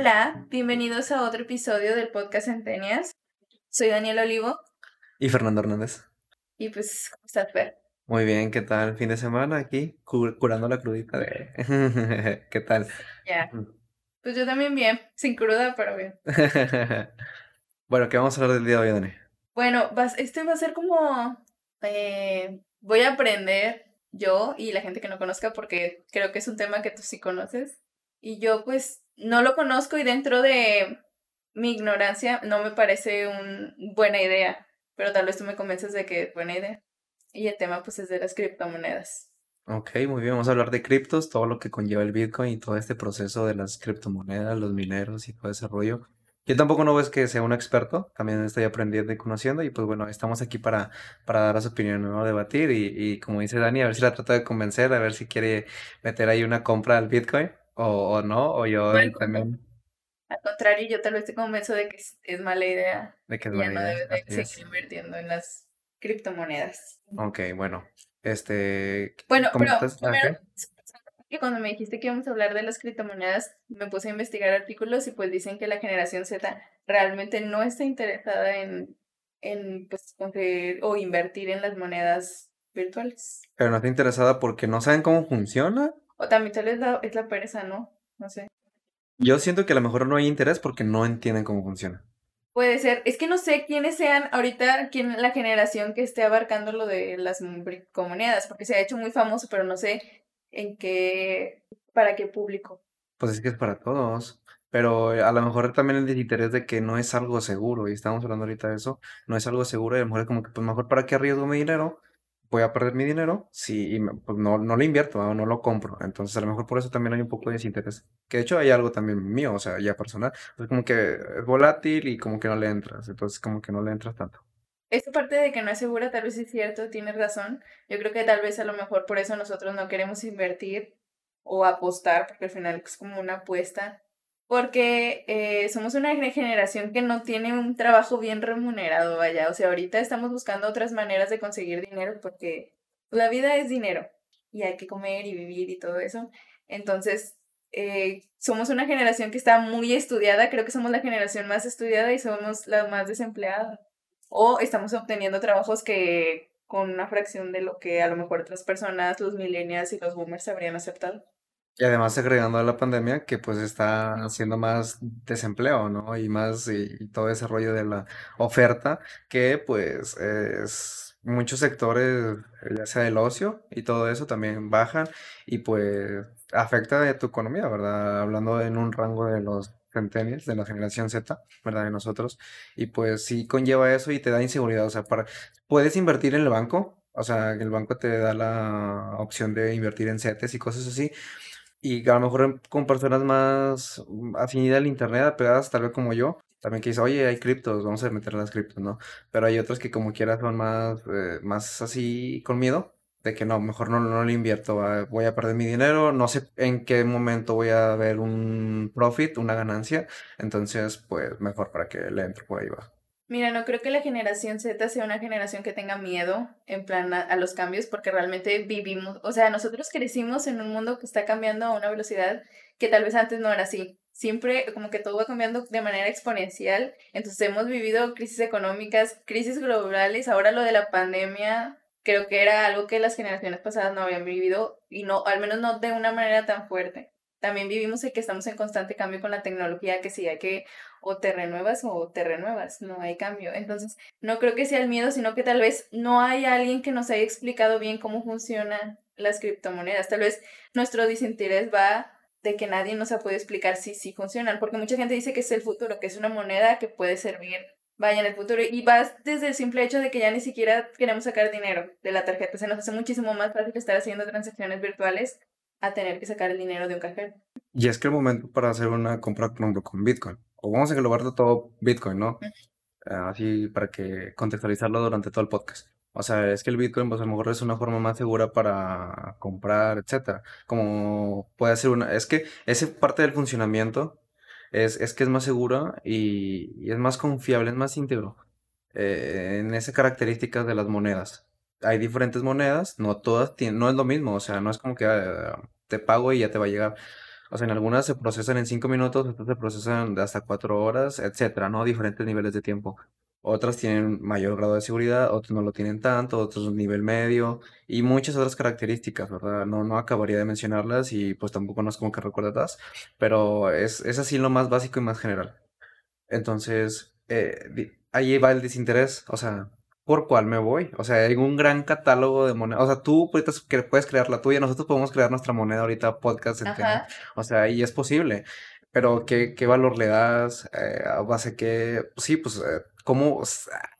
Hola, bienvenidos a otro episodio del podcast Centenias. Soy Daniel Olivo. Y Fernando Hernández. Y pues, ¿cómo estás, Fer? Muy bien, ¿qué tal? Fin de semana aquí, curando la crudita de... ¿Qué tal? Ya. Pues yo también bien, sin cruda, pero bien. bueno, ¿qué vamos a hablar del día de hoy, Dani? Bueno, este va a ser como... Eh, voy a aprender yo y la gente que no conozca porque creo que es un tema que tú sí conoces. Y yo pues no lo conozco y dentro de mi ignorancia no me parece una buena idea, pero tal vez tú me convences de que es buena idea. Y el tema pues es de las criptomonedas. Ok, muy bien, vamos a hablar de criptos, todo lo que conlleva el Bitcoin y todo este proceso de las criptomonedas, los mineros y todo ese rollo. Yo tampoco no ves que sea un experto, también estoy aprendiendo y conociendo y pues bueno, estamos aquí para, para dar las opiniones, ¿no? Debatir y, y como dice Dani, a ver si la trata de convencer, a ver si quiere meter ahí una compra al Bitcoin o, o no, o yo también. Al contrario, yo tal vez te convenzo de que es, mala idea. De que es mala idea. no debes de seguir invirtiendo en las criptomonedas. Ok, bueno. Este. Bueno, pero primero, que cuando me dijiste que íbamos a hablar de las criptomonedas, me puse a investigar artículos y pues dicen que la generación Z realmente no está interesada en, en pues, conseguir o invertir en las monedas virtuales. Pero no está interesada porque no saben cómo funciona. O también tal vez la, es la pereza, ¿no? No sé. Yo siento que a lo mejor no hay interés porque no entienden cómo funciona. Puede ser. Es que no sé quiénes sean ahorita quién la generación que esté abarcando lo de las comunidades, porque se ha hecho muy famoso, pero no sé en qué, para qué público. Pues es que es para todos. Pero a lo mejor también el desinterés de que no es algo seguro, y estamos hablando ahorita de eso, no es algo seguro, y a lo mejor es como que, pues mejor para qué arriesgo mi dinero, voy a perder mi dinero si pues no, no lo invierto o no lo compro. Entonces, a lo mejor por eso también hay un poco de desinterés. Que de hecho hay algo también mío, o sea, ya personal. Es como que es volátil y como que no le entras. Entonces, como que no le entras tanto. Esta parte de que no es segura, tal vez es cierto, tienes razón. Yo creo que tal vez a lo mejor por eso nosotros no queremos invertir o apostar, porque al final es como una apuesta porque eh, somos una generación que no tiene un trabajo bien remunerado, vaya, o sea, ahorita estamos buscando otras maneras de conseguir dinero porque la vida es dinero y hay que comer y vivir y todo eso. Entonces, eh, somos una generación que está muy estudiada, creo que somos la generación más estudiada y somos la más desempleada. O estamos obteniendo trabajos que con una fracción de lo que a lo mejor otras personas, los millennials y los boomers habrían aceptado. Y además agregando a la pandemia que pues está haciendo más desempleo, ¿no? Y más y, todo ese rollo de la oferta que pues es muchos sectores, ya sea del ocio y todo eso también bajan y pues afecta a tu economía, ¿verdad? Hablando en un rango de los centennials, de la generación Z, ¿verdad? De nosotros. Y pues sí conlleva eso y te da inseguridad, o sea, para, puedes invertir en el banco, o sea, el banco te da la opción de invertir en CETES y cosas así, y a lo mejor con personas más mm, afinidad al internet, apegadas tal vez como yo, también que dice, oye, hay criptos, vamos a meter las criptos, ¿no? Pero hay otras que como quiera son más, eh, más así con miedo, de que no, mejor no, no le invierto, voy a perder mi dinero, no sé en qué momento voy a ver un profit, una ganancia, entonces pues mejor para que le entre por ahí va. Mira, no creo que la generación Z sea una generación que tenga miedo en plan a, los cambios porque realmente vivimos, o sea, nosotros crecimos en un mundo que está cambiando a una velocidad que tal vez antes no era así. Siempre como que todo va cambiando de manera exponencial. Entonces hemos vivido crisis económicas, crisis globales, ahora lo de la pandemia creo que era algo que las generaciones pasadas no habían vivido y no, al menos no de una manera tan fuerte también vivimos en que estamos en constante cambio con la tecnología, que sí hay que o te renuevas o te renuevas, no hay cambio. Entonces, no creo que sea el miedo, sino que tal vez no hay alguien que nos haya explicado bien cómo funcionan las criptomonedas. Tal vez nuestro desinterés va de que nadie nos ha podido explicar si sí funcionan, porque mucha gente dice que es el futuro, que es una moneda que puede servir vaya en el futuro y vas desde el simple hecho de que ya ni siquiera queremos sacar dinero de la tarjeta, se nos hace muchísimo más fácil estar haciendo transacciones virtuales a tener que sacar el dinero de un cajero. Y es que el momento para hacer una compra, por con Bitcoin, o vamos a englobar de todo Bitcoin, ¿no? Así para que contextualizarlo durante todo el podcast. O sea, es que el Bitcoin, pues a lo mejor es una forma más segura para comprar, etcétera. Como puede ser una. Es que esa parte del funcionamiento es, es que es más segura y, es más confiable, es más íntegro. Eh, en esas características de las monedas hay diferentes monedas, no todas tienen, no es lo mismo, o sea, no es como que ah, te pago y ya te va a llegar. O sea, en algunas se procesan en 5 minutos, otras se procesan de hasta 4 horas, etcétera, ¿no? Diferentes niveles de tiempo. Otras tienen mayor grado de seguridad, otras no lo tienen tanto, otros nivel medio y muchas otras características, ¿verdad? No, no acabaría de mencionarlas y pues tampoco no es como que recuerdas, pero es, es así lo más básico y más general. Entonces, eh, ahí va el desinterés, o sea, ¿por cuál me voy? O sea, hay un gran catálogo de monedas, o sea, tú puedes crear la tuya, nosotros podemos crear nuestra moneda ahorita, podcast, o sea, ahí es posible. Pero, ¿qué, qué valor le das? Eh, ¿A base que, sí, pues, eh, ¿cómo?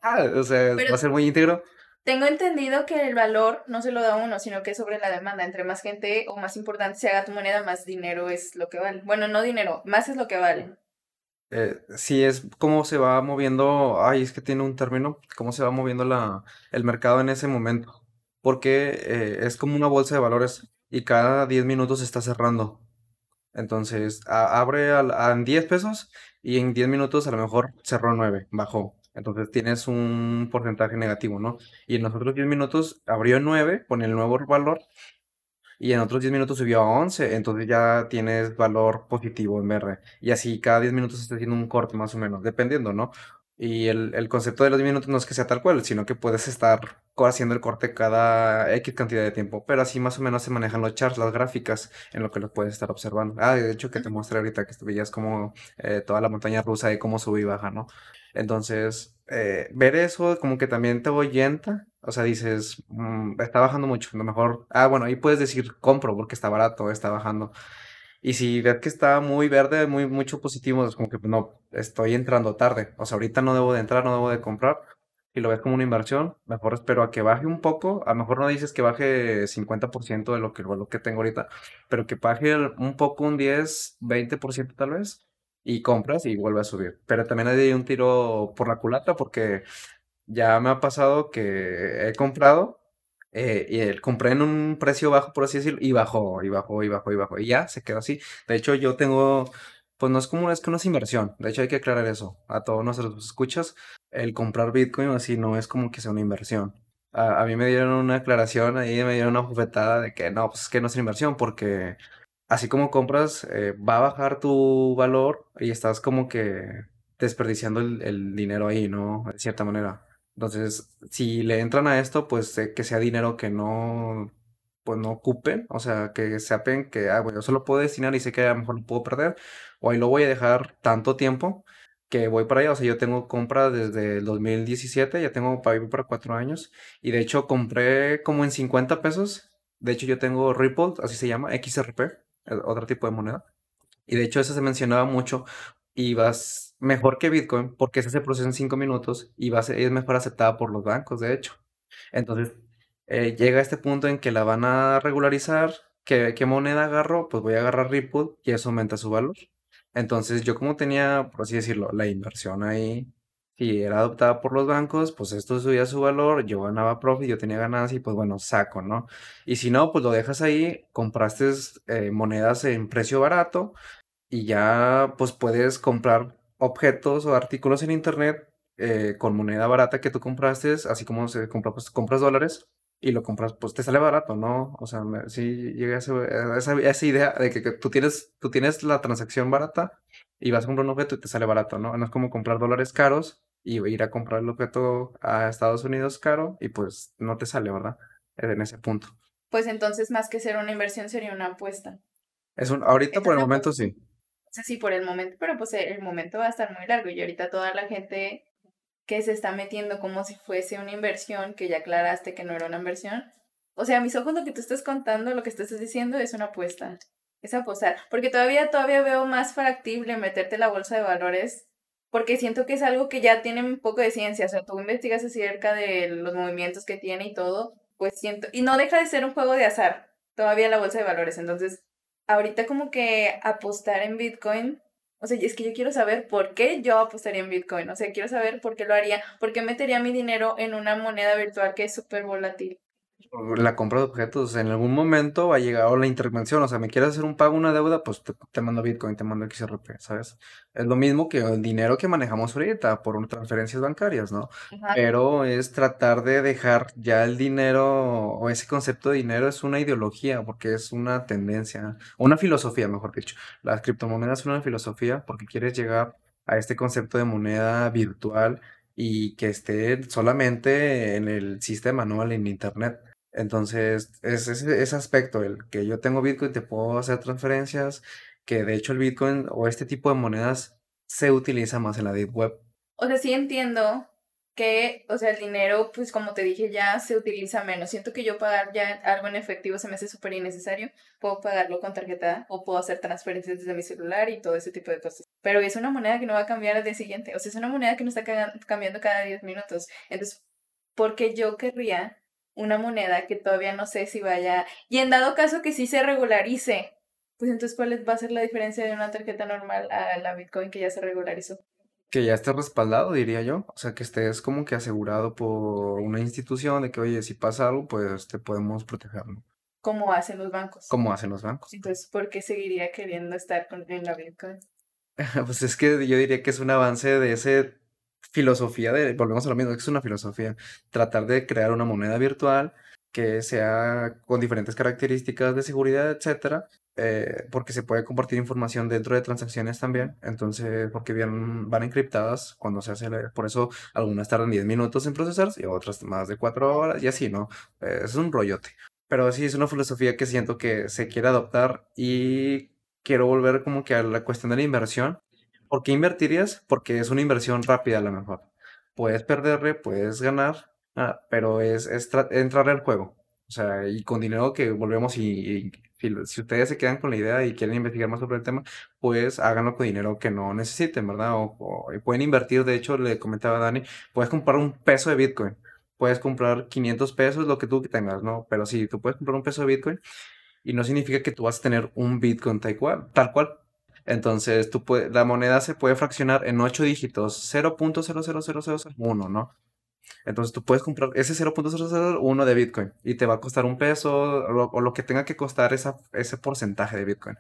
Ah, o sea, va a ser muy íntegro. Tengo entendido que el valor no se lo da uno, sino que es sobre la demanda. Entre más gente o más importante se haga tu moneda, más dinero es lo que vale. Bueno, no dinero, más es lo que vale. Eh, sí, es cómo se va moviendo, ay, es que tiene un término, cómo se va moviendo la, el mercado en ese momento. Porque eh, es como una bolsa de valores y cada 10 minutos se está cerrando. Entonces, abre a, 10 pesos y en 10 minutos a lo mejor cerró 9, bajó. Entonces tienes un porcentaje negativo, ¿no? Y en los otros 10 minutos abrió 9 con el nuevo valor y en otros 10 minutos subió a 11, entonces ya tienes valor positivo en verde. Y así cada 10 minutos está haciendo un corte más o menos, dependiendo, ¿no? Y el, el, concepto de los minutos no es que sea tal cual, sino que puedes estar haciendo el corte cada X cantidad de tiempo. Pero así más o menos se manejan los charts, las gráficas, en lo que los puedes estar observando. Ah, de hecho que te mostré ahorita que veías como eh, toda la montaña rusa y cómo sube y baja, ¿no? Entonces, eh, ver eso como que también te oyenta. O sea, dices, mm, está bajando mucho, a lo mejor... Ah, bueno, ahí puedes decir, compro porque está barato, está bajando. Y si ves que está muy verde, muy mucho positivo, es como que no, estoy entrando tarde. O sea, ahorita no debo de entrar, no debo de comprar. Y lo ves como una inversión, mejor espero a que baje un poco. A lo mejor no dices que baje 50% de lo que, lo que tengo ahorita, pero que baje un poco, un 10, 20% tal vez, y compras y vuelve a subir. Pero también hay un tiro por la culata porque ya me ha pasado que he comprado eh, y el, compré en un precio bajo, por así decirlo, y bajó, y bajó, y bajó, y bajó, y ya se quedó así. De hecho, yo tengo, pues no es como, es que no es inversión. De hecho, hay que aclarar eso a todos nuestros escuchas. El comprar Bitcoin así no es como que sea una inversión. A, a mí me dieron una aclaración ahí, me dieron una bufetada de que no, pues es que no es inversión porque así como compras, eh, va a bajar tu valor y estás como que desperdiciando el, el dinero ahí, ¿no? De cierta manera. Entonces, si le entran a esto, pues que sea dinero que no, pues no ocupen, o sea, que sepan que, ah, bueno, yo solo puedo destinar y sé que a lo mejor lo puedo perder, o ahí lo voy a dejar tanto tiempo que voy para allá, o sea, yo tengo compra desde el 2017, ya tengo para ir para cuatro años, y de hecho compré como en 50 pesos, de hecho yo tengo Ripple, así se llama, XRP, otro tipo de moneda, y de hecho eso se mencionaba mucho. Y vas mejor que Bitcoin porque ese se procesa en 5 minutos y va es mejor aceptada por los bancos, de hecho. Entonces, eh, llega a este punto en que la van a regularizar. ¿Qué, ¿Qué, moneda agarro? Pues voy a agarrar Ripple y eso aumenta su valor. Entonces, yo como tenía, por así decirlo, la inversión ahí, y era adoptada por los bancos, pues esto subía su valor, yo ganaba profit, yo tenía ganancia y pues bueno, saco, ¿no? Y si no, pues lo dejas ahí, compraste eh, monedas en precio barato, y ya pues puedes comprar objetos o artículos en internet eh, con moneda barata que tú compraste, así como se compra, pues compras dólares y lo compras, pues te sale barato, ¿no? O sea, sí llegué a, esa, esa, idea de que, tú, tienes, tú tienes la transacción barata y vas a comprar un objeto y te sale barato, ¿no? No es como comprar dólares caros y ir a comprar el objeto a Estados Unidos caro y pues no te sale, ¿verdad? En ese punto. Pues entonces, más que ser una inversión, sería una apuesta. Es un, ahorita por el momento sí. Sí, por el momento, pero pues el momento va a estar muy largo y ahorita toda la gente que se está metiendo como si fuese una inversión, que ya aclaraste que no era una inversión. O sea, a mis ojos lo que tú estás contando, lo que estás diciendo es una apuesta. Es apostar. Porque todavía, todavía veo más factible meterte la bolsa de valores. Porque siento que es algo que ya tiene un poco de ciencia. O sea, tú investigas acerca de los movimientos que tiene y todo. Pues siento. Y no deja de ser un juego de azar. Todavía la bolsa de valores. Entonces, ahorita como que apostar en Bitcoin, o sea, es que yo quiero saber por qué yo apostaría en Bitcoin, o sea, quiero saber por qué lo haría, por qué metería mi dinero en una moneda virtual que es súper volátil. La compra de objetos, en algún momento va a llegar o la intervención, o sea, me quieres hacer un pago, una deuda, pues te, mando Bitcoin, te mando XRP, ¿sabes? Es lo mismo que el dinero que manejamos ahorita por transferencias bancarias, ¿no? Pero es tratar de dejar ya el dinero o ese concepto de dinero es una ideología, porque es una tendencia, una filosofía, mejor dicho. Las criptomonedas son una filosofía porque quieres llegar a este concepto de moneda virtual y que esté solamente en el sistema, no en Internet. Entonces, es ese, aspecto, el que yo tengo Bitcoin, te puedo hacer transferencias, que de hecho el Bitcoin o este tipo de monedas se utiliza más en la Deep Web. O sea, sí entiendo que, o sea, el dinero, pues como te dije, ya se utiliza menos. Siento que yo pagar ya algo en efectivo se me hace súper innecesario. Puedo pagarlo con tarjeta o puedo hacer transferencias desde mi celular y todo ese tipo de cosas. Pero es una moneda que no va a cambiar al día siguiente. O sea, es una moneda que no está cambiando cada 10 minutos. Entonces, ¿por qué yo querría una moneda que todavía no sé si vaya, y en dado caso que sí se regularice, pues entonces ¿cuál va a ser la diferencia de una tarjeta normal a la Bitcoin que ya se regularizó? Que ya esté respaldado, diría yo. O sea, que estés como que asegurado por una institución de que, oye, si pasa algo, pues te podemos proteger, ¿no? Como hacen los bancos. Como hacen los bancos. Entonces, ¿por qué seguiría queriendo estar con, en la Bitcoin? pues es que yo diría que es un avance de ese filosofía de, volvemos a lo mismo, es una filosofía, tratar de crear una moneda virtual que sea con diferentes características de seguridad, etcétera, eh, porque se puede compartir información dentro de transacciones también, entonces, porque bien, van encriptadas cuando se hace, por eso algunas tardan 10 minutos en procesarse y otras más de 4 horas y así, ¿no? Eh, es un rollote. Pero sí, es una filosofía que siento que se quiere adoptar y quiero volver como que a la cuestión de la inversión ¿Por qué invertirías? Porque es una inversión rápida a lo mejor. Puedes perderle, puedes ganar, ah, pero es, es entrar al juego. O sea, y con dinero que volvemos y, si ustedes se quedan con la idea y quieren investigar más sobre el tema, pues háganlo con dinero que no necesiten, ¿verdad? O, pueden invertir, de hecho, le comentaba a Dani, puedes comprar un peso de Bitcoin, puedes comprar 500 pesos, lo que tú tengas, ¿no? Pero sí, tú puedes comprar un peso de Bitcoin y no significa que tú vas a tener un Bitcoin tal cual, tal cual entonces, la moneda se puede fraccionar en 8 dígitos, 0.00001, ¿no? Entonces tú puedes comprar ese 0.001 de Bitcoin y te va a costar un peso o lo, que tenga que costar ese porcentaje de Bitcoin.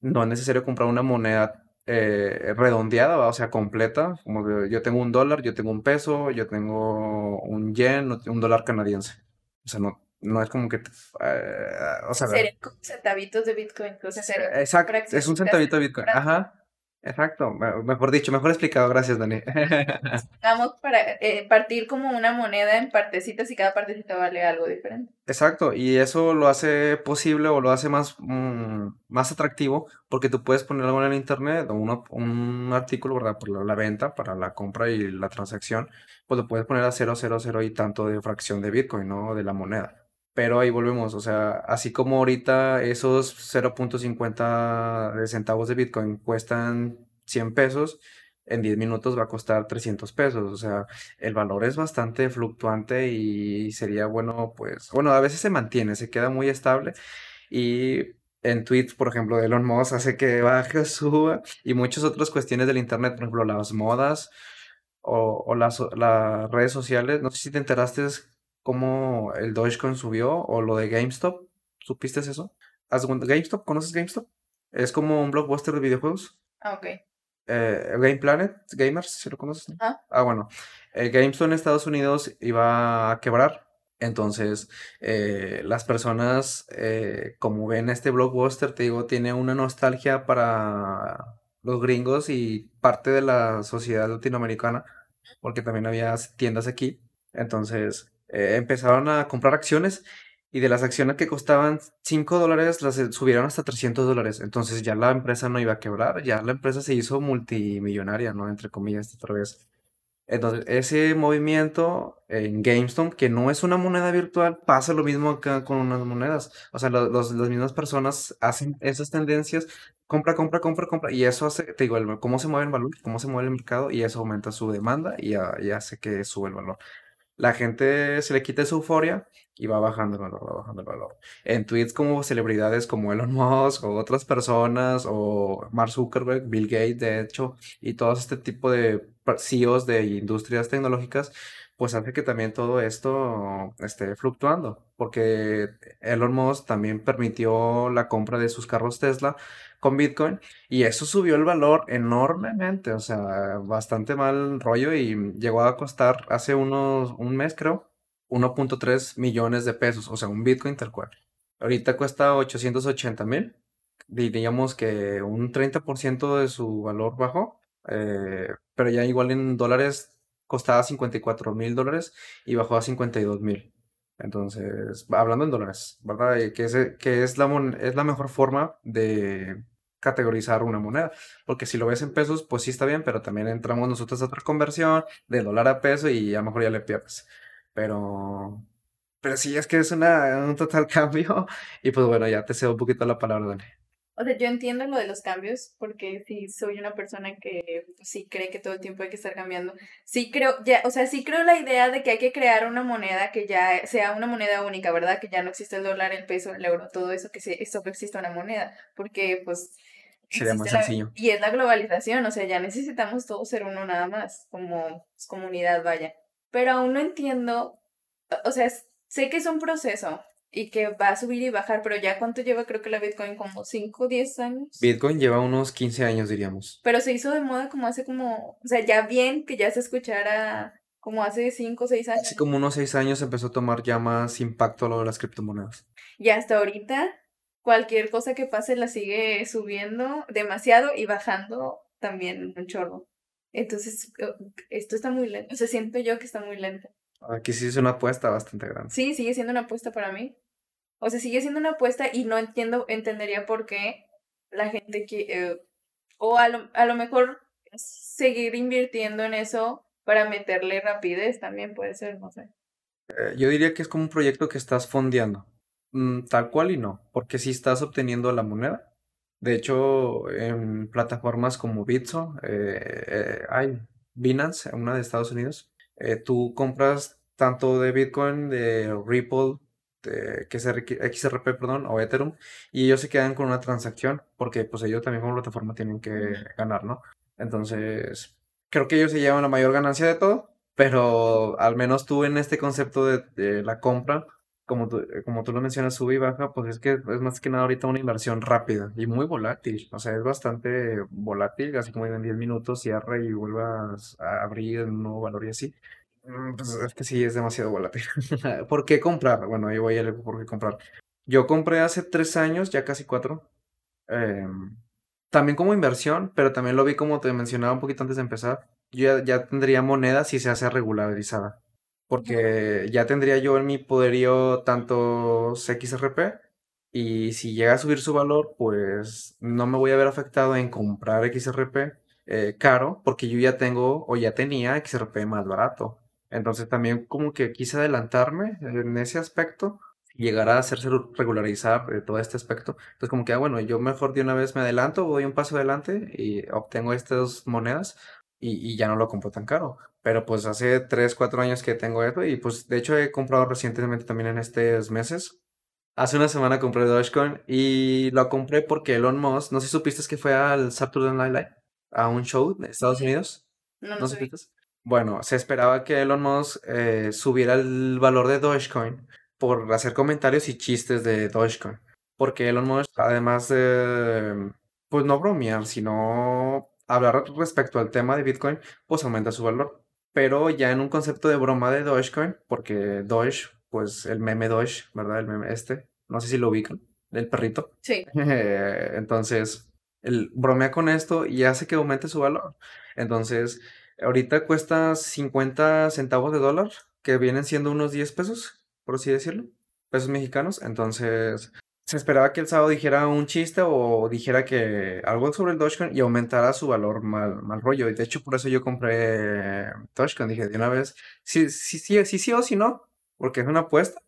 No es necesario comprar una moneda eh, redondeada, o sea, completa. Como yo tengo un dólar, yo tengo un peso, yo tengo un yen, un dólar canadiense. O sea, no, no es como que, eh, o sea, serían como centavitos de Bitcoin, o sea, exacto, es un centavito de Bitcoin, ajá, exacto, mejor dicho, mejor explicado, gracias Dani. Vamos para eh, partir como una moneda en partecitas y cada partecita vale algo diferente. Exacto, y eso lo hace posible o lo hace más, mm, más atractivo porque tú puedes poner algo en internet o un artículo, ¿verdad? Por la, venta, para la compra y la transacción, pues lo puedes poner a 000 y tanto de fracción de Bitcoin, ¿no? De la moneda. Pero ahí volvemos, o sea, así como ahorita esos 0.50 centavos de Bitcoin cuestan 100 pesos, en 10 minutos va a costar 300 pesos. O sea, el valor es bastante fluctuante y sería bueno, pues, bueno, a veces se mantiene, se queda muy estable y en tweets, por ejemplo, de Elon Musk hace que baje, suba y muchas otras cuestiones del Internet, por ejemplo, las modas o, las, las redes sociales. No sé si te enteraste cómo el Dogecoin subió o lo de GameStop. ¿Supiste eso? GameStop? ¿Conoces GameStop? Es como un blockbuster de videojuegos. Ah, ok. Eh, Game Planet, Gamers, si lo conoces. Ah, ah bueno. El GameStop en Estados Unidos iba a quebrar. Entonces, eh, las personas, eh, como ven este blockbuster, te digo, tiene una nostalgia para los gringos y parte de la sociedad latinoamericana, porque también había tiendas aquí. Entonces, eh, empezaron a comprar acciones y de las acciones que costaban 5 dólares las eh, subieron hasta 300 dólares. Entonces ya la empresa no iba a quebrar, ya la empresa se hizo multimillonaria, ¿no? Entre comillas, otra vez. Entonces, ese movimiento en GameStop, que no es una moneda virtual, pasa lo mismo acá con unas monedas. O sea, los, las mismas personas hacen esas tendencias, compra, compra, compra, compra, y eso hace, te digo, cómo se mueve el valor, cómo se mueve el mercado, y eso aumenta su demanda y, y hace que sube el valor. La gente se le quita su euforia y va bajando el valor, va bajando el valor. En tweets como celebridades como Elon Musk o otras personas o Mark Zuckerberg, Bill Gates, de hecho, y todo este tipo de CEOs de industrias tecnológicas, pues hace que también todo esto esté fluctuando, porque Elon Musk también permitió la compra de sus carros Tesla con Bitcoin y eso subió el valor enormemente, o sea, bastante mal rollo y llegó a costar hace unos, un mes creo, 1.3 millones de pesos, o sea, un Bitcoin tal cual. Ahorita cuesta 880 mil, diríamos que un 30% de su valor bajó, eh, pero ya igual en dólares costaba 54 mil dólares y bajó a 52 mil. Entonces, hablando en dólares, ¿verdad? Que es, que es, la, es la mejor forma de categorizar una moneda. Porque si lo ves en pesos, pues sí está bien, pero también entramos nosotros a otra conversión de dólar a peso y a lo mejor ya le pierdes. Pero, pero sí, es que es una, un total cambio. Y pues bueno, ya te cedo un poquito la palabra, Dani. O sea, yo entiendo lo de los cambios, porque sí soy una persona que pues, sí cree que todo el tiempo hay que estar cambiando. Sí creo, ya, o sea, sí creo la idea de que hay que crear una moneda que ya sea una moneda única, ¿verdad? Que ya no existe el dólar, el peso, el euro, todo eso, que esto que exista una moneda, porque pues... Sería más sencillo. y es la globalización, o sea, ya necesitamos todos ser uno nada más, como pues, comunidad, vaya. Pero aún no entiendo, o sea, sé que es un proceso, y que va a subir y bajar, pero ya cuánto lleva creo que la Bitcoin como 5 o 10 años. Bitcoin lleva unos 15 años diríamos. Pero se hizo de moda como hace como, o sea, ya bien que ya se escuchara como hace 5 o 6 años. Hace como unos 6 años empezó a tomar ya más impacto lo de las criptomonedas. Y hasta ahorita cualquier cosa que pase la sigue subiendo demasiado y bajando también un chorro. Entonces, esto está muy lento. O sea, siento yo que está muy lento. Aquí sí es una apuesta bastante grande. Sí, sigue siendo una apuesta para mí. O sea, sigue siendo una apuesta y no entiendo, entendería por qué la gente quiere, eh, o a lo, a lo mejor seguir invirtiendo en eso para meterle rapidez también puede ser, no sé. Eh, yo diría que es como un proyecto que estás fondeando, mm, tal cual y no, porque si estás obteniendo la moneda. De hecho, en plataformas como Bitso, eh, hay Binance, una de Estados Unidos, eh, tú compras tanto de Bitcoin, de Ripple, de XRP, perdón, o Ethereum, y ellos se quedan con una transacción, porque pues ellos también como plataforma tienen que ganar, ¿no? Entonces, creo que ellos se llevan la mayor ganancia de todo, pero al menos tú en este concepto de, la compra, como tú, eh, como tú lo mencionas, sube y baja, pues es que es más que nada ahorita una inversión rápida y muy volátil. O sea, es bastante volátil, así como en 10 minutos cierra y vuelvas a abrir un nuevo valor y así. Mm, pues es que sí, es demasiado volátil. ¿Por qué comprar? Bueno, ahí voy a leer por qué comprar. Yo compré hace tres años, ya casi cuatro. Em, también como inversión, pero también lo vi como te mencionaba un poquito antes de empezar. Yo ya, ya tendría moneda si se hace regularizada porque ya tendría yo en mi poderío tantos XRP y si llega a subir su valor, pues no me voy a ver afectado en comprar XRP eh, caro porque yo ya tengo o ya tenía XRP más barato. Entonces también como que quise adelantarme en ese aspecto llegar a hacerse regularizar eh, todo este aspecto. Entonces como que, ah, bueno, yo mejor de una vez me adelanto, voy un paso adelante y obtengo estas monedas y, y ya no lo compro tan caro. Pero pues hace 3, 4 años que tengo esto y pues de hecho he comprado recientemente también en estos meses. Hace una semana compré Dogecoin y lo compré porque Elon Musk, no sé si supiste que fue al Saturday Night Live, a un show de Estados Unidos. No, ¿No supiste? Bueno, se esperaba que Elon Musk eh, subiera el valor de Dogecoin por hacer comentarios y chistes de Dogecoin. Porque Elon Musk, además de, pues no bromear, sino hablar respecto al tema de Bitcoin, pues aumenta su valor pero ya en un concepto de broma de Dogecoin, porque Doge, pues el meme Doge, ¿verdad? El meme este, no sé si lo ubican, el perrito. Sí. Entonces, el bromea con esto y hace que aumente su valor. Entonces, ahorita cuesta 50 centavos de dólar, que vienen siendo unos 10 pesos, por así decirlo, pesos mexicanos. Entonces, se esperaba que el sábado dijera un chiste o dijera que algo sobre el Dogecoin y aumentara su valor mal, mal rollo. Y de hecho, por eso yo compré Dogecoin. Dije de una vez, sí, sí, sí, sí, sí o sí no, porque es una apuesta.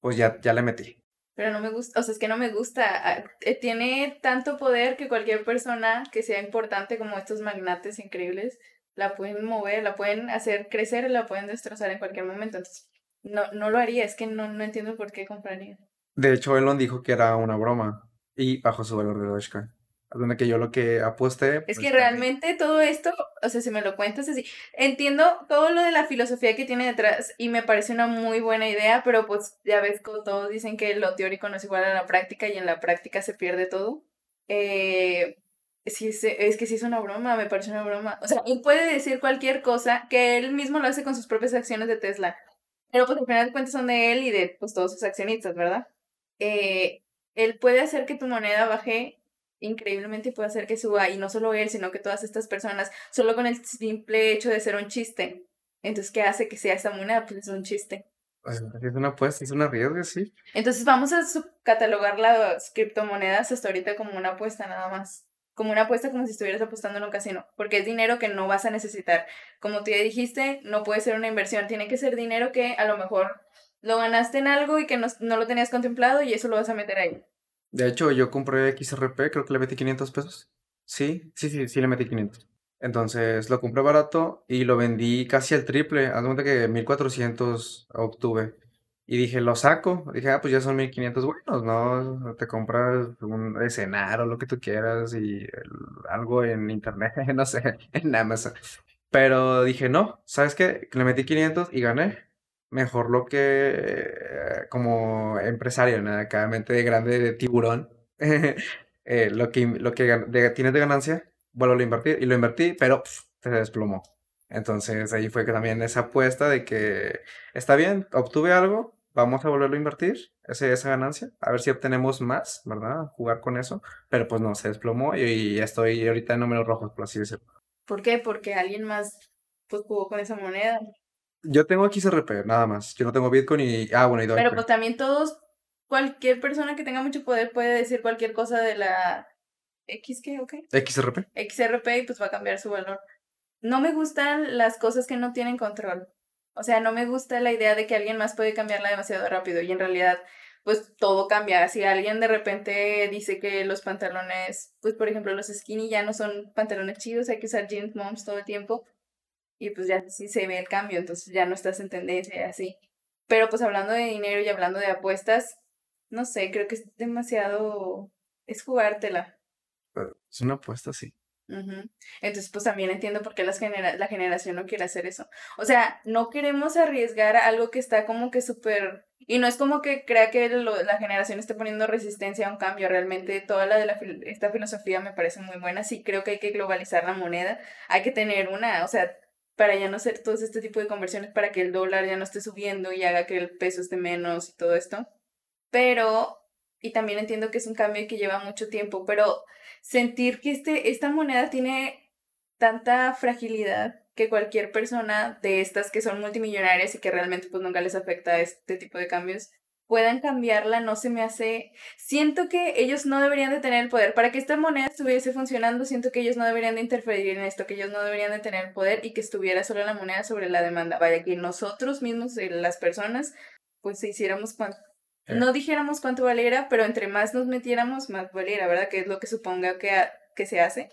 Pues ya, ya le metí. Pero no me gusta, o sea, es que no me gusta. Ah, eh, tiene tanto poder que cualquier persona que sea importante como estos magnates increíbles la pueden mover, la pueden hacer crecer, la pueden destrozar en cualquier momento. Entonces, no, no lo haría, es que no, no entiendo por qué compraría. De hecho, Elon dijo que era una broma y bajó su valor de Dogecoin. Donde que yo lo que aposté. Es pues, que realmente todo esto, o sea, si me lo cuentas así, entiendo todo lo de la filosofía que tiene detrás y me parece una muy buena idea, pero pues ya ves, como todos dicen que lo teórico no es igual a la práctica y en la práctica se pierde todo. Eh, sí, es, es que sí es una broma, me parece una broma. O sea, él puede decir cualquier cosa que él mismo lo hace con sus propias acciones de Tesla. Pero pues al final de cuentas son de él y de pues todos sus accionistas, ¿verdad? Eh, él puede hacer que tu moneda baje increíblemente y puede hacer que suba, y no solo él, sino que todas estas personas, solo con el simple hecho de ser un chiste. Entonces, ¿qué hace que sea esta moneda? Pues es un chiste. Pues, es una apuesta, es una riesgo, sí. Entonces vamos a catalogar las criptomonedas hasta ahorita como una apuesta nada más. Como una apuesta como si estuvieras apostando en un casino, porque es dinero que no vas a necesitar. Como tú ya dijiste, no puede ser una inversión, tiene que ser dinero que a lo mejor lo ganaste en algo y que no, no lo tenías contemplado y eso lo vas a meter ahí. De hecho, yo compré XRP, creo que le metí 500 pesos. Sí, sí, sí, sí le metí 500. Entonces lo compré barato y lo vendí casi al triple. Haz cuenta que 1400 obtuve. Y dije, lo saco. Dije, ah, pues ya son 1500 buenos, ¿no? Te compras un escenario, lo que tú quieras y algo en internet, no sé, en Amazon. Pero dije, no, ¿sabes qué? Le metí 500 y gané mejor lo que eh, como empresario, ¿no? Acá mente de grande de tiburón, eh, lo que, lo que tienes de ganancia, vuelvo a invertir y lo invertí, pero se desplomó. Entonces ahí fue que también esa apuesta de que está bien, obtuve algo, vamos a volverlo a invertir, ese, esa ganancia, a ver si obtenemos más, ¿verdad? Jugar con eso, pero pues no, se desplomó y, ya estoy ahorita en números rojos, por así decirlo. ¿Por qué? Porque alguien más pues jugó con esa moneda. Yo tengo XRP, nada más. Yo no tengo Bitcoin y. Ah, bueno, y Dogecoin. Pero pues también todos, cualquier persona que tenga mucho poder puede decir cualquier cosa de la. ¿X qué? ¿Ok? XRP. XRP y pues va a cambiar su valor. No me gustan las cosas que no tienen control. O sea, no me gusta la idea de que alguien más puede cambiarla demasiado rápido y en realidad pues todo cambia. Si alguien de repente dice que los pantalones, pues por ejemplo los skinny ya no son pantalones chidos, hay que usar jeans moms todo el tiempo, y pues ya sí se ve el cambio, entonces ya no estás en tendencia así. Pero pues hablando de dinero y hablando de apuestas, no sé, creo que es demasiado, es jugártela. Es una apuesta, sí. Entonces, pues también entiendo por qué las genera la generación no quiere hacer eso. O sea, no queremos arriesgar algo que está como que súper... Y no es como que crea que la generación esté poniendo resistencia a un cambio. Realmente toda la de la esta filosofía me parece muy buena. Sí creo que hay que globalizar la moneda. Hay que tener una, o sea, para ya no hacer todo este tipo de conversiones, para que el dólar ya no esté subiendo y haga que el peso esté menos y todo esto. Pero, y también entiendo que es un cambio que lleva mucho tiempo, pero sentir que este, esta moneda tiene tanta fragilidad que cualquier persona de estas que son multimillonarias y que realmente pues nunca les afecta este tipo de cambios, puedan cambiarla no se me hace... Siento que ellos no deberían de tener el poder. Para que esta moneda estuviese funcionando, siento que ellos no deberían de interferir en esto, que ellos no deberían de tener el poder y que estuviera solo la moneda sobre la demanda. Vaya, que nosotros mismos, eh, las personas, pues hiciéramos. Eh. No dijéramos cuánto valiera, pero entre más nos metiéramos, más valiera, ¿verdad? Que es lo que suponga que, que se hace.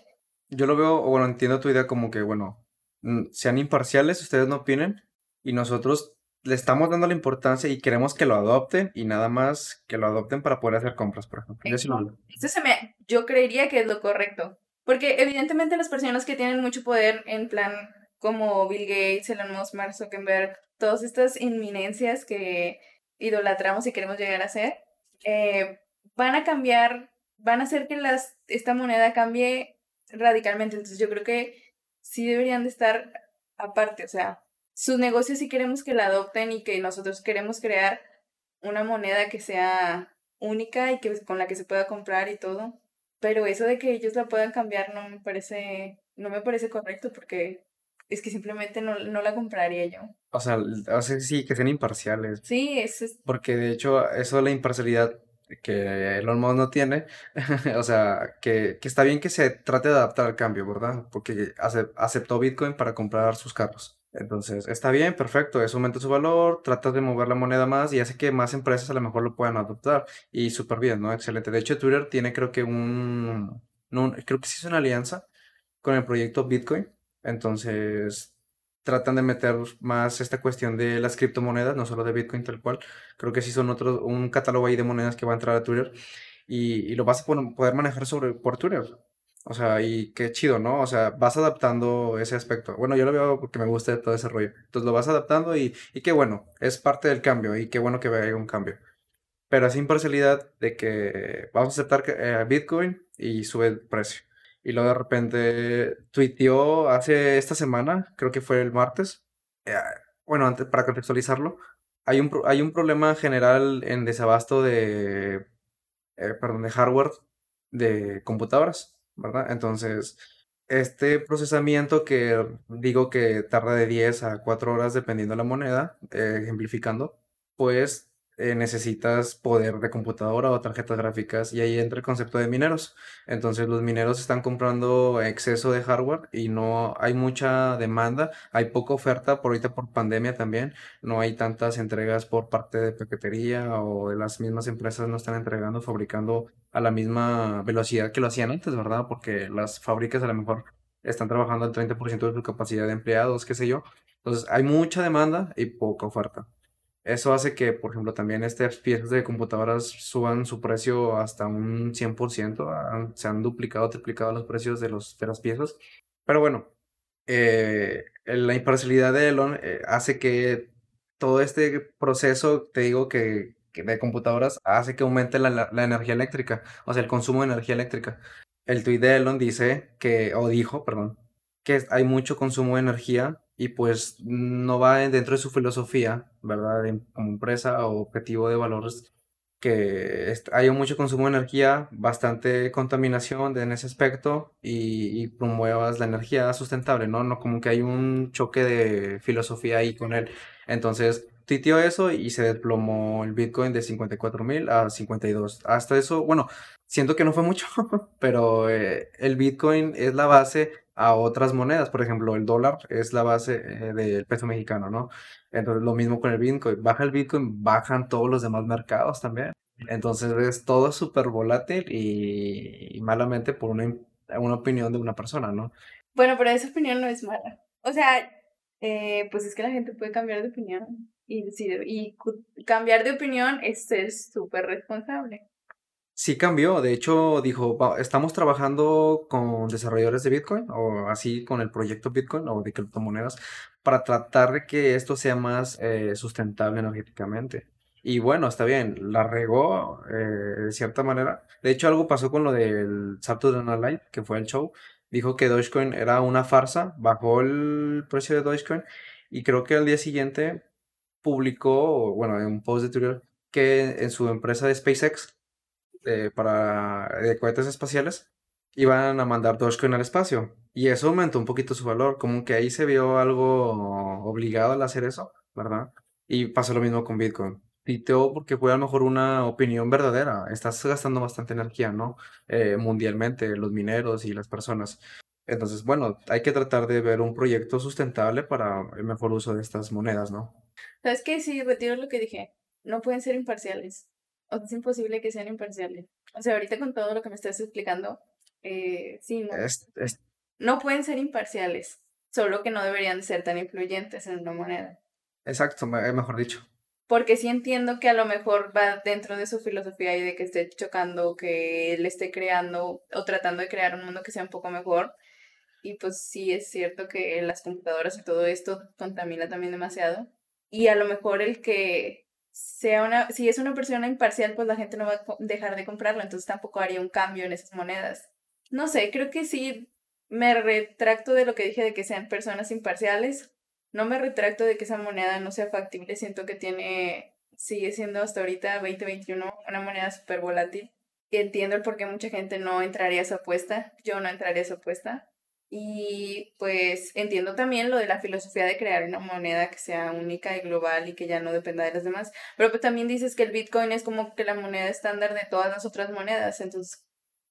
Yo lo veo, o bueno, entiendo tu idea como que, bueno, mm, sean imparciales, ustedes no opinen, y nosotros le estamos dando la importancia y queremos que lo adopten y nada más que lo adopten para poder hacer compras, por ejemplo. Yo, se me, yo creería que es lo correcto. Porque evidentemente las personas que tienen mucho poder en plan como Bill Gates, Elon Musk, Mark Zuckerberg, todas estas inminencias que idolatramos y queremos llegar a ser, eh, van a cambiar, van a hacer que las, esta moneda cambie radicalmente. Entonces yo creo que sí deberían de estar aparte, o sea, sus negocios si queremos que la adopten y que nosotros queremos crear una moneda que sea única y que con la que se pueda comprar y todo. Pero eso de que ellos la puedan cambiar no me parece, no me parece correcto porque es que simplemente no, no la compraría yo. O sea, o sea, sí, que sean imparciales. Sí, eso es... Porque de hecho, eso de la imparcialidad que Elon Musk no tiene, o sea, que, que, está bien que se trate de adaptar al cambio, ¿verdad? Porque aceptó Bitcoin para comprar sus carros. Entonces, está bien, perfecto, eso aumenta su valor, tratas de mover la moneda más y hace que más empresas a lo mejor lo puedan adoptar. Y súper bien, ¿no? Excelente. De hecho, Twitter tiene creo que un, creo que sí es una alianza con el proyecto Bitcoin Entonces, tratan de meter más esta cuestión de las criptomonedas, no solo de Bitcoin tal cual. Creo que sí son otros, un catálogo ahí de monedas que va a entrar a Twitter y, lo vas a poder manejar sobre, por Twitter. O sea, y qué chido, ¿no? O sea, vas adaptando ese aspecto. Bueno, yo lo veo porque me gusta todo ese rollo. Entonces lo vas adaptando y, y qué bueno, es parte del cambio y qué bueno que haya un cambio. Pero sin parcialidad de que vamos a aceptar eh, Bitcoin y sube el precio. Y luego de repente tuiteó hace esta semana, creo que fue el martes. eh, bueno, antes, para contextualizarlo, hay un, hay un problema general en desabasto de, eh, perdón, de hardware de computadoras, ¿verdad? Entonces, este procesamiento que digo que tarda de 10 a 4 horas dependiendo de la moneda, eh, ejemplificando, pues eh, necesitas poder de computadora o tarjetas gráficas y ahí entra el concepto de mineros. Entonces los mineros están comprando exceso de hardware y no hay mucha demanda, hay poca oferta por ahorita por pandemia también, no hay tantas entregas por parte de paquetería o de las mismas empresas no están entregando, fabricando a la misma velocidad que lo hacían antes, ¿verdad? Porque las fábricas a lo mejor están trabajando al 30% de su capacidad de empleados, qué sé yo. Entonces hay mucha demanda y poca oferta. Eso hace que, por ejemplo, también estas piezas de computadoras suban su precio hasta un 100%, han- se han duplicado, triplicado los precios de, los, de las piezas. Pero bueno, eh, la imparcialidad de Elon eh, hace que todo este proceso, te digo que, de computadoras, hace que aumente la, la- la energía eléctrica, o sea, el consumo de energía eléctrica. El tuit de Elon dice que, o dijo, perdón, que hay mucho consumo de energía y pues no va en- dentro de su filosofía, ¿verdad? como empresa o objetivo de valores, que haya mucho consumo de energía, bastante contaminación en ese aspecto y, y promuevas la energía sustentable, ¿no? No como que hay un choque de filosofía ahí con él. Entonces, tuiteó eso y se desplomó el Bitcoin de 54 mil a 52. Hasta eso, bueno, siento que no fue mucho, pero eh, el Bitcoin es la base a otras monedas. Por ejemplo, el dólar es la base eh, del peso mexicano, ¿no? Entonces, lo mismo con el Bitcoin. Baja el Bitcoin, bajan todos los demás mercados también. Entonces, es todo súper volátil y, malamente por una, una opinión de una persona, ¿no? Bueno, pero esa opinión no es mala. O sea, eh, pues es que la gente puede cambiar de opinión y decir, y cambiar de opinión es ser súper responsable. Sí cambió, de hecho dijo, "Va- estamos trabajando con desarrolladores de Bitcoin o así con el proyecto Bitcoin o de criptomonedas para tratar de que esto sea más eh, sustentable energéticamente. Y bueno, está bien, la regó eh, de cierta manera. De hecho, algo pasó con lo del Saturday Night Live, que fue el show. Dijo que Dogecoin era una farsa, bajó el precio de Dogecoin y creo que al día siguiente publicó, bueno, en un post de Twitter, que en su empresa de SpaceX eh, para de cohetes espaciales iban a mandar Dogecoin al espacio. Y eso aumentó un poquito su valor, como que ahí se vio algo obligado al hacer eso, ¿verdad? Y pasó lo mismo con Bitcoin. Piteó porque fue a lo mejor una opinión verdadera. Estás gastando bastante energía, ¿no? Eh, mundialmente, los mineros y las personas. Entonces, bueno, hay que tratar de ver un proyecto sustentable para el mejor uso de estas monedas, ¿no? ¿Sabes qué? Sí, retiro lo que dije. No pueden ser imparciales. Es imposible que sean imparciales. O sea, ahorita con todo lo que me estás explicando, eh, sí, no. Es, es- No pueden ser imparciales. Solo que no deberían ser tan influyentes en una moneda. exacto, me- mejor dicho. Porque sí entiendo que a lo mejor va dentro de su filosofía y de que esté chocando, que él esté creando o tratando de crear un mundo que sea un poco mejor. Y pues sí es cierto que las computadoras y todo esto contamina también demasiado. Y a lo mejor el que sea una, si es una persona imparcial, pues la gente no va a dejar de comprarlo, entonces tampoco haría un cambio en esas monedas. No sé, creo que sí me retracto de lo que dije de que sean personas imparciales. No me retracto de que esa moneda no sea factible. Siento que tiene, sigue siendo hasta ahorita 2021 una moneda súper volátil. Entiendo el por qué mucha gente no entraría a esa apuesta. Yo no entraría a esa apuesta. Y pues entiendo también lo de la filosofía de crear una moneda que sea única y global y que ya no dependa de las demás. Pero pues también dices que el Bitcoin es como que la moneda estándar de todas las otras monedas. Entonces,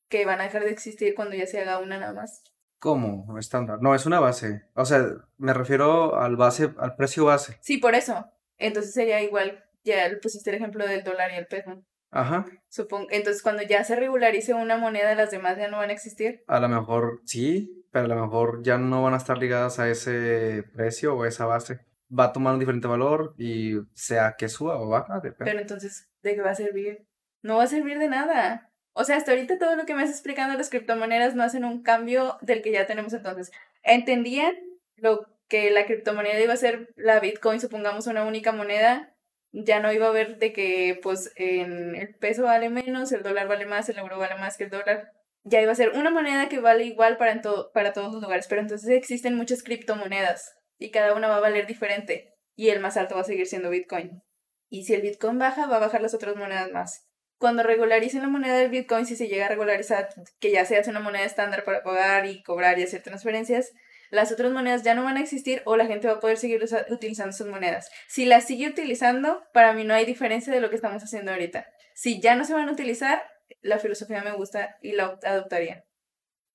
que van a dejar de existir cuando ya se haga una nada más. ¿Cómo? Estándar. No, es una base. O sea, me refiero al base, al precio base. Sí, por eso. Entonces sería igual, ya pusiste el ejemplo del dólar y el peso. Ajá. Supongo. Entonces, cuando ya se regularice una moneda, las demás ya no van a existir. A lo mejor sí, pero a lo mejor ya no van a estar ligadas a ese precio o esa base. Va a tomar un diferente valor y sea que suba o baja, depende. Pero entonces, ¿de qué va a servir? No va a servir de nada. O sea, hasta ahorita todo lo que me has explicando las criptomonedas no hacen un cambio del que ya tenemos entonces. Entendían lo que la criptomoneda iba a ser la Bitcoin, supongamos una única moneda, ya no iba a haber de que pues en el peso vale menos, el dólar vale más, el euro vale más que el dólar. Ya iba a ser una moneda que vale igual para, en para todos los lugares, pero entonces existen muchas criptomonedas y cada una va a valer diferente y el más alto va a seguir siendo Bitcoin. Y si el Bitcoin baja, va a bajar las otras monedas más cuando regularicen la moneda del Bitcoin, si se llega a regularizar, que ya se hace una moneda estándar para pagar y cobrar y hacer transferencias, las otras monedas ya no van a existir o la gente va a poder seguir utilizando sus monedas. Si las sigue utilizando, para mí no hay diferencia de lo que estamos haciendo ahorita. Si ya no se van a utilizar, la filosofía me gusta y la adoptaría.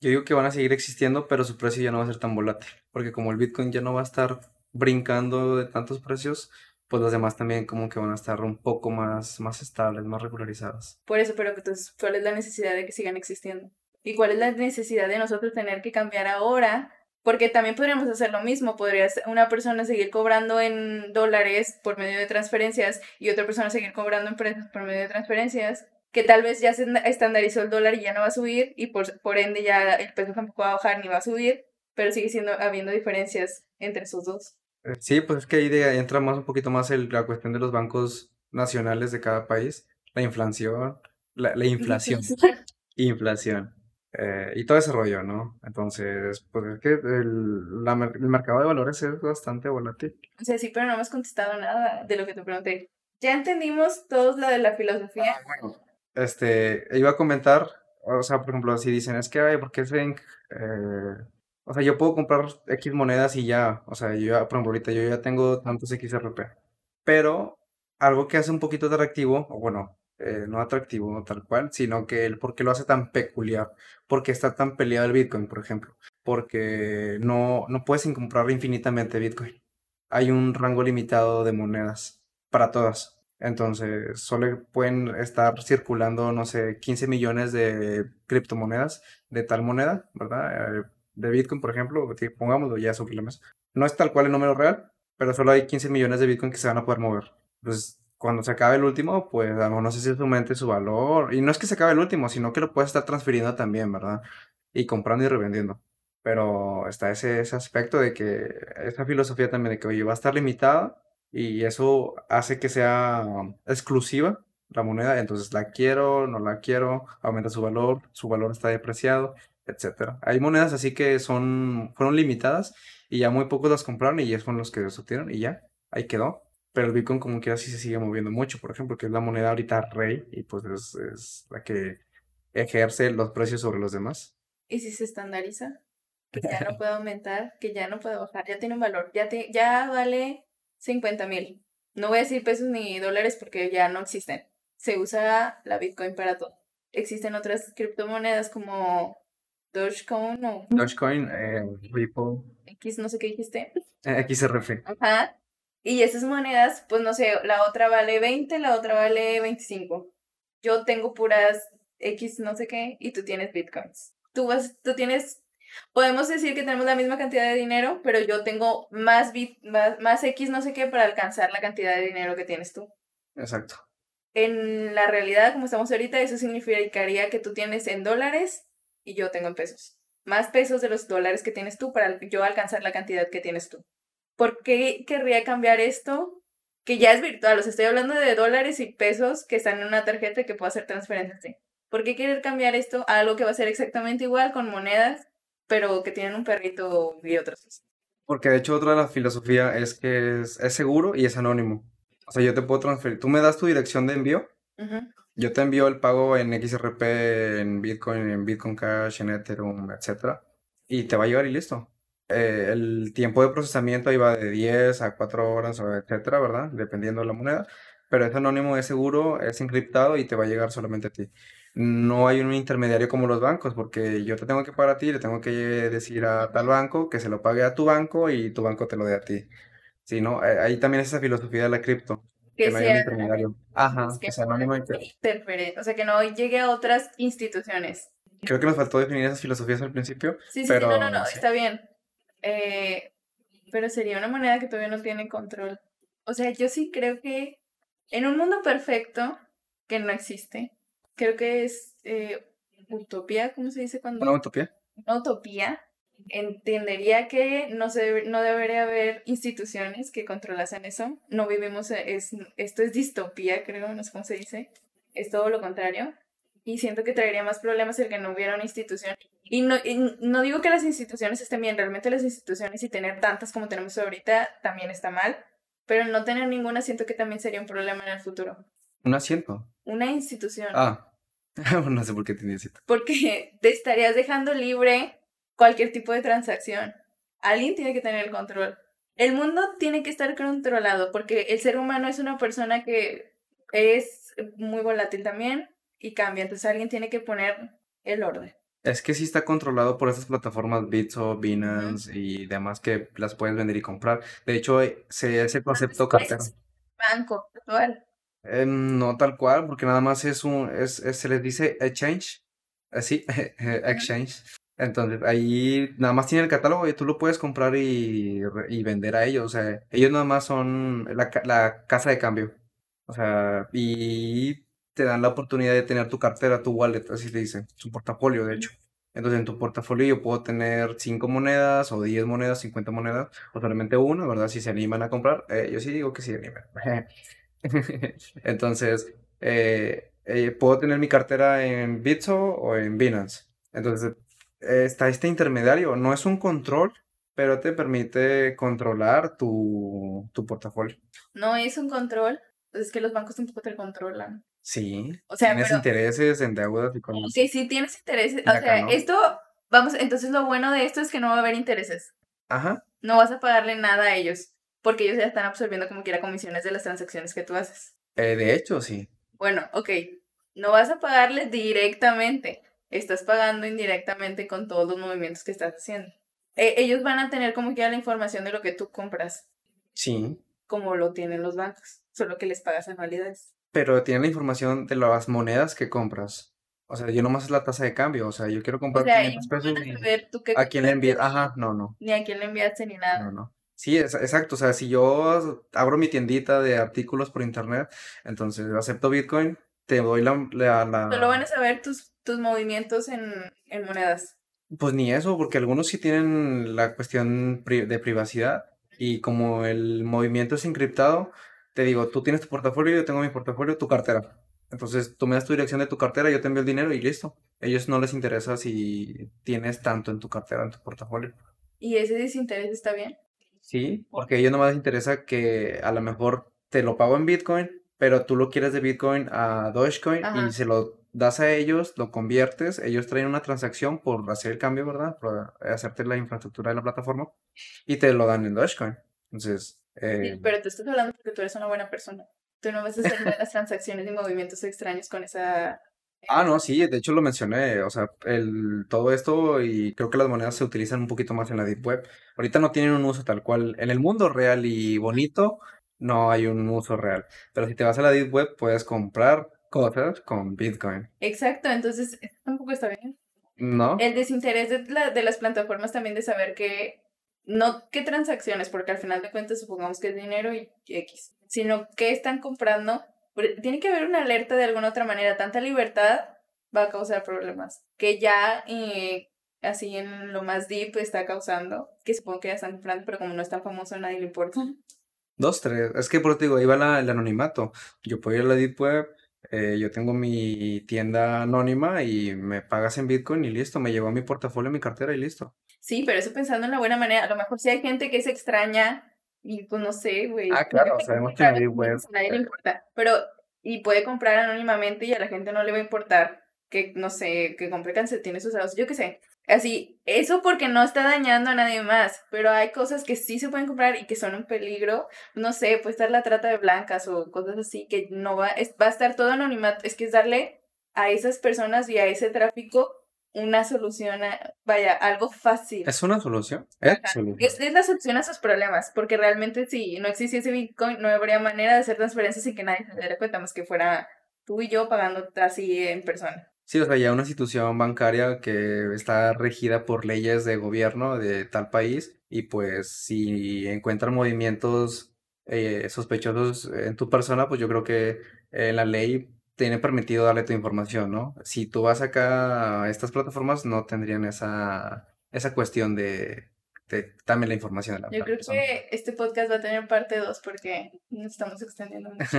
Yo digo que van a seguir existiendo, pero su precio ya no va a ser tan volátil, porque como el Bitcoin ya no va a estar brincando de tantos precios, pues los demás también como que van a estar un poco más, más estables, más regularizadas. Por eso, pero entonces, ¿cuál es la necesidad de que sigan existiendo? ¿Y cuál es la necesidad de nosotros tener que cambiar ahora? Porque también podríamos hacer lo mismo, podría una persona seguir cobrando en dólares por medio de transferencias y otra persona seguir cobrando en pesos por medio de transferencias, que tal vez ya se estandarizó el dólar y ya no va a subir y por, por ende ya el peso tampoco va a bajar ni va a subir, pero sigue siendo habiendo diferencias entre esos dos. Eh, sí, pues es que ahí entra más un poquito más el, la cuestión de los bancos nacionales de cada país, la inflación, la, la inflación, inflación, eh, y todo ese rollo, ¿no? Entonces, pues es que el, la, el mercado de valores es bastante volátil. O sea, sí, pero no hemos contestado nada de lo que te pregunté. Ya entendimos todos lo de la filosofía. Ah, bueno, este, iba a comentar, o sea, por ejemplo, si dicen, es que, ay, ¿por qué se, eh, o sea, yo puedo comprar X monedas y ya, o sea, yo ya, por ejemplo, ahorita yo ya tengo tantos XRP. Pero algo que hace un poquito atractivo, o bueno, eh, no atractivo tal cual, sino que el por qué lo hace tan peculiar, porque está tan peleado el Bitcoin, por ejemplo, porque no, no puedes comprar infinitamente Bitcoin. Hay un rango limitado de monedas para todas. Entonces, solo pueden estar circulando, no sé, 15 millones de criptomonedas de tal moneda, ¿verdad? Eh, de Bitcoin, por ejemplo, pongámoslo ya sobre la mesa, no es tal cual el número real, pero solo hay 15 millones de Bitcoin que se van a poder mover. Entonces, cuando se acabe el último, pues a lo mejor no sé si aumente su valor. Y no es que se acabe el último, sino que lo puedes estar transfiriendo también, ¿verdad? Y comprando y revendiendo. Pero está ese, ese aspecto de que esa filosofía también de que, oye, va a estar limitada y eso hace que sea exclusiva la moneda. Entonces la quiero, no la quiero, aumenta su valor, su valor está depreciado etcétera. Hay monedas así que son, fueron limitadas y ya muy pocos las compraron y ya fueron los que los obtuvieron y ya, ahí quedó. Pero el Bitcoin como que así se sigue moviendo mucho, por ejemplo, que es la moneda ahorita rey y pues es, la que ejerce los precios sobre los demás. ¿Y si se estandariza? Que ya no puede aumentar, que ya no puede bajar, ya tiene un valor, ya, te, ya vale 50 mil. No voy a decir pesos ni dólares porque ya no existen. Se usa la Bitcoin para todo. Existen otras criptomonedas como Dogecoin o... Dogecoin, eh, Ripple. X, no sé qué dijiste. Eh, XRF. Ajá. Y esas monedas, pues no sé, la otra vale 20, la otra vale 25. Yo tengo puras X no sé qué y tú tienes bitcoins. Tú vas, tú tienes, podemos decir que tenemos la misma cantidad de dinero, pero yo tengo más, bit, más, más X no sé qué para alcanzar la cantidad de dinero que tienes tú. Exacto. En la realidad, como estamos ahorita, eso significaría que tú tienes en dólares y yo tengo en pesos. Más pesos de los dólares que tienes tú para yo alcanzar la cantidad que tienes tú. ¿Por qué querría cambiar esto? Que ya es virtual, os estoy hablando de dólares y pesos que están en una tarjeta que puedo hacer transferencias. ¿Por qué querer cambiar esto a algo que va a ser exactamente igual con monedas, pero que tienen un perrito y otras cosas? Porque de hecho otra de las filosofías es que es, seguro y es anónimo. O sea, yo te puedo transferir. Tú me das tu dirección de envío yo te envío el pago en XRP, en Bitcoin, en Bitcoin Cash, en Ethereum, etc. Y te va a llegar y listo. Eh, el tiempo de procesamiento va de 10 a 4 horas, etcétera, ¿verdad? Dependiendo de la moneda. Pero es anónimo, es seguro, es encriptado y te va a llegar solamente a ti. No hay un intermediario como los bancos, porque yo te tengo que pagar a ti, le tengo que decir a tal banco que se lo pague a tu banco y tu banco te lo dé a ti. Sí, ¿no? Eh, ahí también es esa filosofía de la cripto Que, Que no sea- intermediario. Ajá, Es que que sea anónimo interfere- o sea, que no llegue a otras instituciones. Creo que nos faltó definir esas filosofías al principio. Sí, sí, Pero, sí, no, no, no, sí. está bien. Eh, pero sería una moneda que todavía no tiene control. O sea, yo sí creo que en un mundo perfecto, que no existe, creo que es eh, utopía, ¿cómo se dice cuando? Una utopía. Una utopía. Entendería que no, se debe- no debería haber instituciones que controlasen eso. No vivimos, es, esto es distopía, creo, no sé cómo se dice. Es todo lo contrario. Y siento que traería más problemas el que no hubiera una institución. Y no, y no digo que las instituciones estén bien, realmente las instituciones y tener tantas como tenemos ahorita también está mal. Pero no tener ninguna siento que también sería un problema en el futuro. Un asiento. Una institución. Ah. no sé por qué tenía cita. Porque te estarías dejando libre cualquier tipo de transacción. Alguien tiene que tener el control. El mundo tiene que estar controlado porque el ser humano es una persona que es muy volátil también y cambia. Entonces alguien tiene que poner el orden. Es que sí está controlado por esas plataformas Bitso, Binance y demás que las puedes vender y comprar. De hecho, eh, se ese concepto cartera. Banco, actual. Eh, no tal cual, porque nada más es un, es, es- se les dice exchange, así, exchange. Entonces, ahí nada más tiene el catálogo y tú lo puedes comprar y, y vender a ellos. O sea, ellos nada más son la, la casa de cambio. O sea, y te dan la oportunidad de tener tu cartera, tu wallet, así se dice, tu portafolio, de hecho. Entonces, en tu portafolio yo puedo tener 5 monedas o 10 monedas, 50 monedas, o solamente una, ¿verdad? Si se animan a comprar, eh, yo sí digo que sí animan. Entonces, eh, eh, puedo tener mi cartera en Bitso o en Binance. Entonces, está este intermediario. No es un control, pero te permite controlar tu, tu portafolio. No es un control. Pues es que los bancos tampoco te controlan. Sí, O sea, tienes pero- intereses en deudas y cosas. Ok, si tienes intereses. O sea, no. esto, vamos, entonces lo bueno de esto es que no va a haber intereses. Ajá. No vas a pagarle nada a ellos, porque ellos ya están absorbiendo como quiera comisiones de las transacciones que tú haces. Eh, de hecho, sí. Bueno, ok, no vas a pagarles directamente, estás pagando indirectamente con todos los movimientos que estás haciendo. Eh, ellos van a tener como quiera la información de lo que tú compras, Sí. como lo tienen los bancos, solo que les pagas anualidades. Pero tienen la información de las monedas que compras. O sea, yo nomás es la tasa de cambio. O sea, yo quiero O comprar sea, 500 ellos no pesos a y saber tú qué a quién le envías. Ajá, no, no. Ni a quién le enviaste ni nada. No, no. Sí, es- exacto. O sea, si yo abro mi tiendita de artículos por internet, entonces acepto Bitcoin, te doy la, la, la- Solo van a saber tus, tus movimientos en, en monedas. Pues ni eso, porque algunos sí tienen la cuestión de privacidad y como el movimiento es encriptado, te digo, tú tienes tu portafolio, yo tengo mi portafolio, tu cartera. Entonces tú me das tu dirección de tu cartera, yo te envío el dinero y listo. ellos no les interesa si tienes tanto en tu cartera, en tu portafolio. ¿Y ese desinterés está bien? Sí, porque a ellos nomás les interesa que a lo mejor te lo pago en Bitcoin, pero tú lo quieres de Bitcoin a Dogecoin Ajá. y se lo das a ellos, lo conviertes, ellos traen una transacción por hacer el cambio, ¿verdad? Por hacerte la infraestructura de la plataforma y te lo dan en Dogecoin. Entonces, Sí, eh, pero tú estás hablando porque tú eres una buena persona. Tú no vas a hacer las transacciones y movimientos extraños con esa... Ah, no, sí, de hecho lo mencioné, o sea, el, todo esto y creo que las monedas se utilizan un poquito más en la Deep Web. Ahorita no tienen un uso tal cual. En el mundo real y bonito no hay un uso real. Pero si te vas a la Deep Web puedes comprar cosas con Bitcoin. Exacto, entonces tampoco está bien. ¿No? El desinterés de, la- de las plataformas también de saber que, no qué transacciones, porque al final de cuentas supongamos que es dinero y X, sino qué están comprando. Tiene que haber una alerta de alguna otra manera. Tanta libertad va a causar problemas. Que ya eh, así en lo más deep está causando, que supongo que ya están comprando, pero como no es tan famoso nadie le importa. Dos, tres. Es que por te digo, ahí va la- el anonimato. Yo puedo ir a la Deep Web, eh, yo tengo mi tienda anónima y me pagas en Bitcoin y listo, me llevo a mi portafolio, mi cartera y listo. Sí, pero eso pensando en la buena manera. A lo mejor sí hay gente que es extraña y pues no sé, güey. Ah, claro, sabemos que anónimamente, Web, A nadie le importa. Pero, y puede comprar anónimamente y a la gente no le va a importar que, no sé, que compre calcetines usados. Yo qué sé. Así, eso porque no está dañando a nadie más. Pero hay cosas que sí se pueden comprar y que son un peligro. No sé, puede estar la trata de blancas o cosas así que no va, es- va a estar todo anonimato. Es que es darle a esas personas y a ese tráfico una solución, a, vaya, algo fácil. ¿Es una solución? ¿Es, es, es la solución a sus problemas, porque realmente si no existiese Bitcoin, no habría manera de hacer transferencias sin que nadie se diera cuenta, más que fuera tú y yo pagando así en persona. Sí, o sea, ya una institución bancaria que está regida por leyes de gobierno de tal país y pues si encuentran movimientos eh, sospechosos en tu persona, pues yo creo que eh, la ley tiene permitido darle tu información, ¿no? Si tú vas acá a estas plataformas, no tendrían esa, esa cuestión de, de dame la información de la Yo creo que este podcast va a tener parte 2 porque nos estamos extendiendo mucho.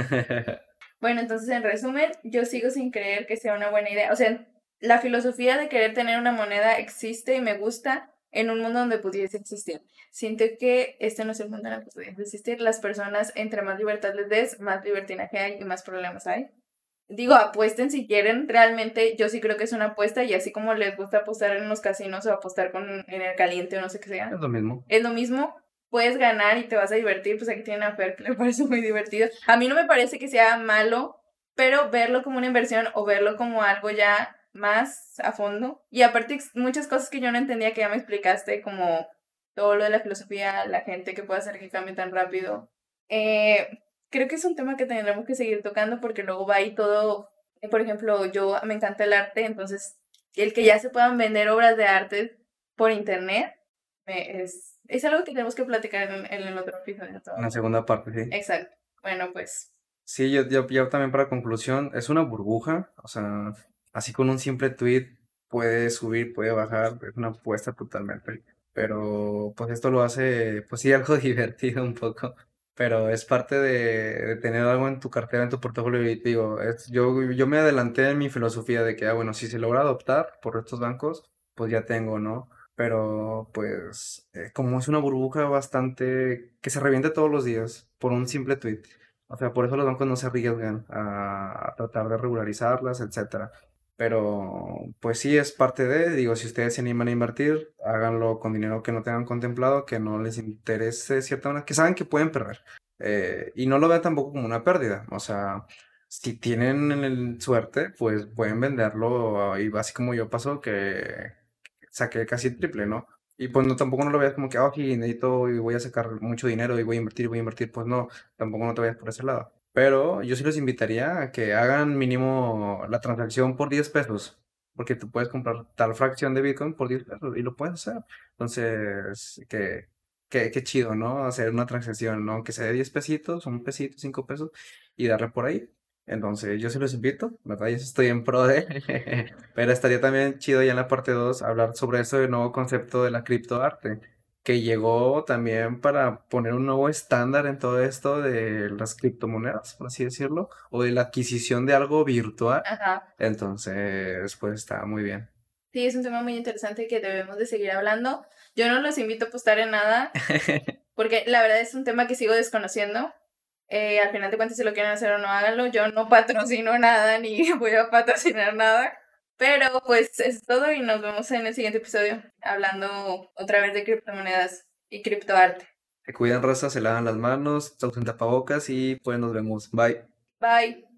bueno, entonces en resumen, yo sigo sin creer que sea una buena idea. O sea, la filosofía de querer tener una moneda existe y me gusta en un mundo donde pudiese existir. Siento que este no es el mundo en el que pudiese existir. Las personas, entre más libertad les des, más libertinaje hay y más problemas hay. Digo, apuesten si quieren, realmente yo sí creo que es una apuesta y así como les gusta apostar en los casinos o apostar con, en el caliente o no sé qué sea. Es lo mismo. Es lo mismo, puedes ganar y te vas a divertir, pues aquí tienen a Fer me parece muy divertido. A mí no me parece que sea malo, pero verlo como una inversión o verlo como algo ya más a fondo. Y aparte muchas cosas que yo no entendía que ya me explicaste, como todo lo de la filosofía, la gente que puede hacer que cambie tan rápido. Eh, creo que es un tema que tendremos que seguir tocando porque luego va ahí todo, por ejemplo, yo me encanta el arte, entonces el que ya se puedan vender obras de arte por internet es, es algo que tenemos que platicar en, el otro episodio. En la segunda parte, sí. Exacto. Bueno, pues. Sí, yo, yo, yo también para conclusión, es una burbuja, o sea, así con un simple tweet puede subir, puede bajar, es una apuesta totalmente. Pero pues esto lo hace, pues sí, algo divertido un poco. Pero es parte de, tener algo en tu cartera, en tu portafolio. Y digo, es, yo, yo me adelanté en mi filosofía de que, ah, bueno, si se logra adoptar por estos bancos, pues ya tengo, ¿no? Pero pues eh, como es una burbuja bastante que se reviente todos los días por un simple tweet. O sea, por eso los bancos no se arriesgan a tratar de regularizarlas, etcétera. Pero pues sí es parte de, digo, si ustedes se animan a invertir, háganlo con dinero que no tengan contemplado, que no les interese cierta manera, que saben que pueden perder. Eh, y no lo vean tampoco como una pérdida. O sea, si tienen suerte, pues pueden venderlo. Y así como yo pasó, que saqué casi el triple, ¿no? Y pues no, tampoco no lo veas como que, oh, necesito y voy a sacar mucho dinero y voy a invertir, voy a invertir. Pues no, tampoco no te vayas por ese lado. Pero yo sí les invitaría a que hagan mínimo la transacción por 10 pesos. Porque tú puedes comprar tal fracción de Bitcoin por 10 pesos y lo puedes hacer. Entonces, que, que, qué chido, ¿no? Hacer una transacción, ¿no? Que sea de 10 pesitos, un pesito, 5 pesos y darle por ahí. Entonces, yo sí los invito, ¿verdad? Yo estoy en pro de. Pero estaría también chido ya en la parte 2 hablar sobre eso del nuevo concepto de la criptoarte que llegó también para poner un nuevo estándar en todo esto de las criptomonedas, por así decirlo, o de la adquisición de algo virtual. Ajá. Entonces, pues está muy bien. Sí, es un tema muy interesante que debemos de seguir hablando. Yo no los invito a apostar en nada, porque la verdad es un tema que sigo desconociendo. Eh, al final de cuentas, si lo quieren hacer o no, háganlo. Yo no patrocino nada ni voy a patrocinar nada. Pero pues es todo y nos vemos en el siguiente episodio hablando otra vez de criptomonedas y criptoarte. Se cuidan, raza, se lavan las manos, se usan tapabocas y pues nos vemos. Bye. Bye.